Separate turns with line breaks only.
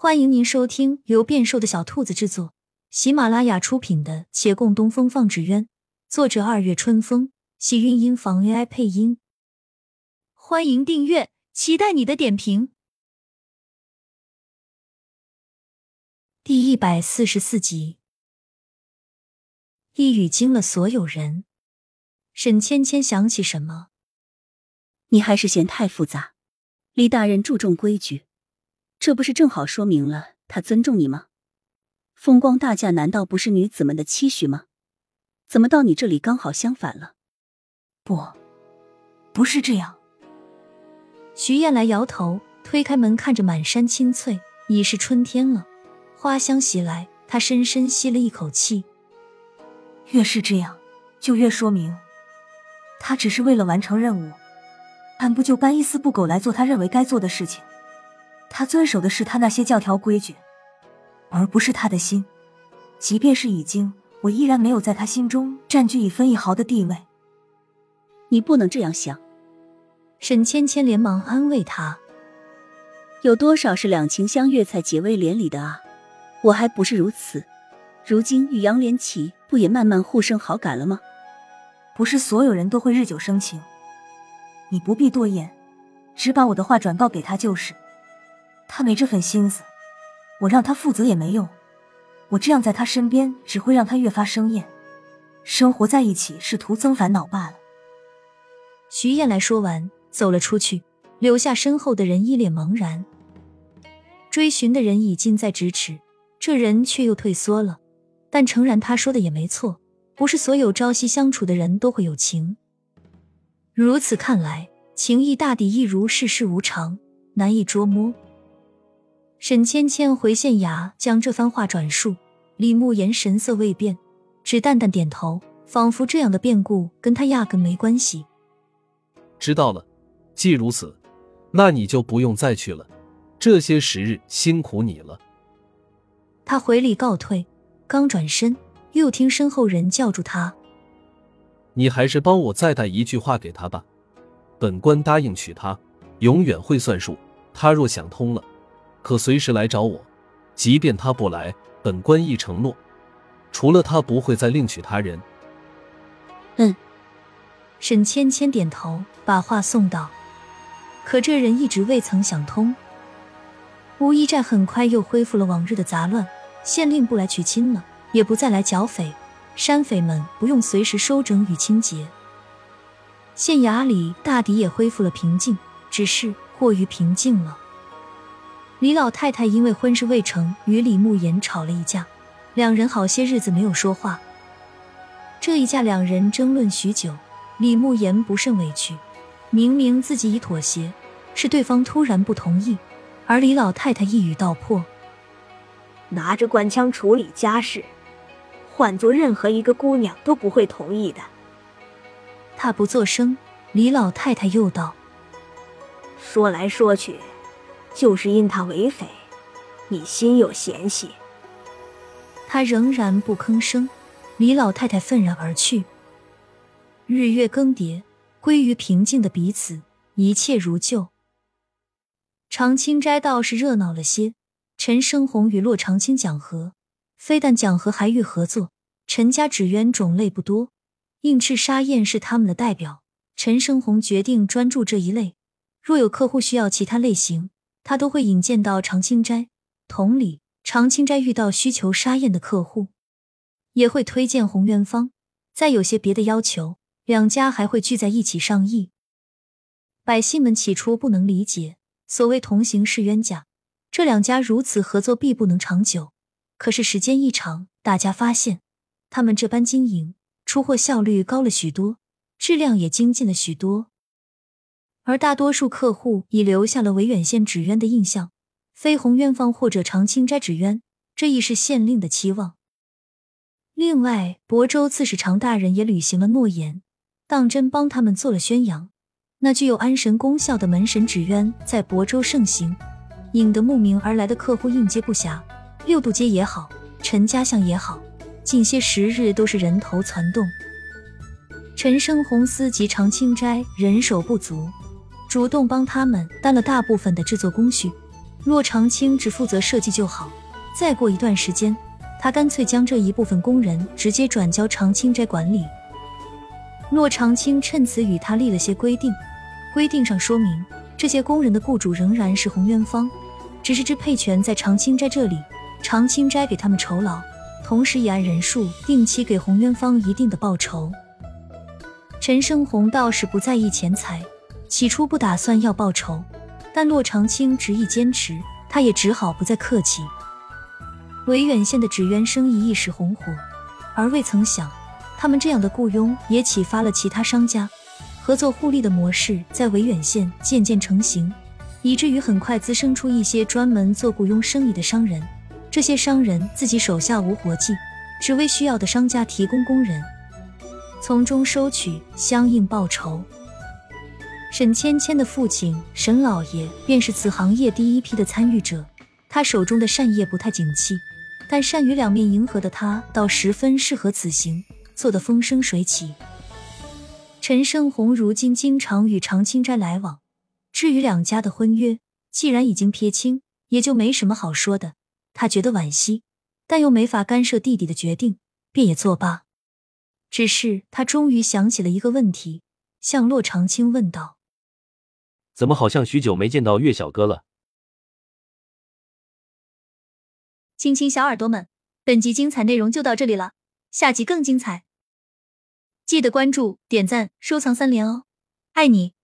欢迎您收听由变瘦的小兔子制作、喜马拉雅出品的《且共东风放纸鸢》，作者二月春风，喜韵音房 AI 配音。欢迎订阅，期待你的点评。第一百四十四集，一语惊了所有人。沈芊芊想起什么？
你还是嫌太复杂。李大人注重规矩。这不是正好说明了他尊重你吗？风光大嫁难道不是女子们的期许吗？怎么到你这里刚好相反了？
不，不是这样。
徐燕来摇头，推开门，看着满山青翠，已是春天了，花香袭来，她深深吸了一口气。
越是这样，就越说明他只是为了完成任务，按部就班、一丝不苟来做他认为该做的事情。他遵守的是他那些教条规矩，而不是他的心。即便是已经，我依然没有在他心中占据一分一毫的地位。
你不能这样想。
沈芊芊连忙安慰他：“
有多少是两情相悦才结为连理的啊？我还不是如此。如今与杨连起不也慢慢互生好感了吗？
不是所有人都会日久生情。你不必多言，只把我的话转告给他就是。”他没这份心思，我让他负责也没用。我这样在他身边，只会让他越发生厌。生活在一起是徒增烦恼罢了。
徐燕来说完，走了出去，留下身后的人一脸茫然。追寻的人已近在咫尺，这人却又退缩了。但诚然，他说的也没错，不是所有朝夕相处的人都会有情。如此看来，情谊大抵亦如世事无常，难以捉摸。沈芊芊回县衙，将这番话转述。李慕言神色未变，只淡淡点头，仿佛这样的变故跟他压根没关系。
知道了，既如此，那你就不用再去了。这些时日辛苦你了。
他回礼告退，刚转身，又听身后人叫住他：“
你还是帮我再带一句话给他吧。本官答应娶她，永远会算数。他若想通了。”可随时来找我，即便他不来，本官亦承诺，除了他不会再另娶他人。
嗯，
沈芊芊点头，把话送到。可这人一直未曾想通。乌衣寨很快又恢复了往日的杂乱，县令不来娶亲了，也不再来剿匪，山匪们不用随时收整与清洁，县衙里大抵也恢复了平静，只是过于平静了。李老太太因为婚事未成，与李慕言吵了一架，两人好些日子没有说话。这一架，两人争论许久，李慕言不甚委屈。明明自己已妥协，是对方突然不同意，而李老太太一语道破：“
拿着官腔处理家事，换做任何一个姑娘都不会同意的。”
他不作声，李老太太又道：“
说来说去。”就是因他为匪，你心有嫌隙。
他仍然不吭声。李老太太愤然而去。日月更迭，归于平静的彼此，一切如旧。长青斋倒是热闹了些。陈生红与骆长青讲和，非但讲和，还欲合作。陈家纸鸢种类不多，应赤沙燕是他们的代表。陈生红决定专注这一类，若有客户需要其他类型。他都会引荐到长青斋，同理，长青斋遇到需求沙燕的客户，也会推荐红元芳。再有些别的要求，两家还会聚在一起商议。百姓们起初不能理解，所谓同行是冤家，这两家如此合作必不能长久。可是时间一长，大家发现他们这般经营，出货效率高了许多，质量也精进了许多。而大多数客户已留下了维远县纸鸢的印象，飞鸿鸢坊或者长青斋纸鸢，这亦是县令的期望。另外，亳州刺史常大人也履行了诺言，当真帮他们做了宣扬。那具有安神功效的门神纸鸢在亳州盛行，引得慕名而来的客户应接不暇。六渡街也好，陈家巷也好，近些时日都是人头攒动。陈生红司及长青斋人手不足。主动帮他们担了大部分的制作工序，骆长青只负责设计就好。再过一段时间，他干脆将这一部分工人直接转交长青斋管理。骆长青趁此与他立了些规定，规定上说明这些工人的雇主仍然是洪元芳，只是支配权在长青斋这里，长青斋给他们酬劳，同时也按人数定期给洪元芳一定的报酬。陈胜红倒是不在意钱财，起初不打算要报酬，但骆长青执意坚持，他也只好不再客气。维远县的纸鸢生意一时红火，而未曾想。他们这样的雇佣也启发了其他商家，合作互利的模式在维远县渐渐成型，以至于很快滋生出一些专门做雇佣生意的商人。这些商人自己手下无活计，只为需要的商家提供工人，从中收取相应报酬。沈芊芊的父亲沈老爷便是此行业第一批的参与者，他手中的善业不太景气，但善于两面迎合的他倒十分适合此行。做得风生水起。陈胜红如今经常与常青斋来往，至于两家的婚约，既然已经撇清，也就没什么好说的。他觉得惋惜，但又没法干涉弟弟的决定，便也作罢。只是他终于想起了一个问题，向洛长青问道：“
怎么好像许久没见到岳小哥了？”
亲亲小耳朵们，本集精彩内容就到这里了，下集更精彩。记得关注、点赞、收藏三连哦，爱你！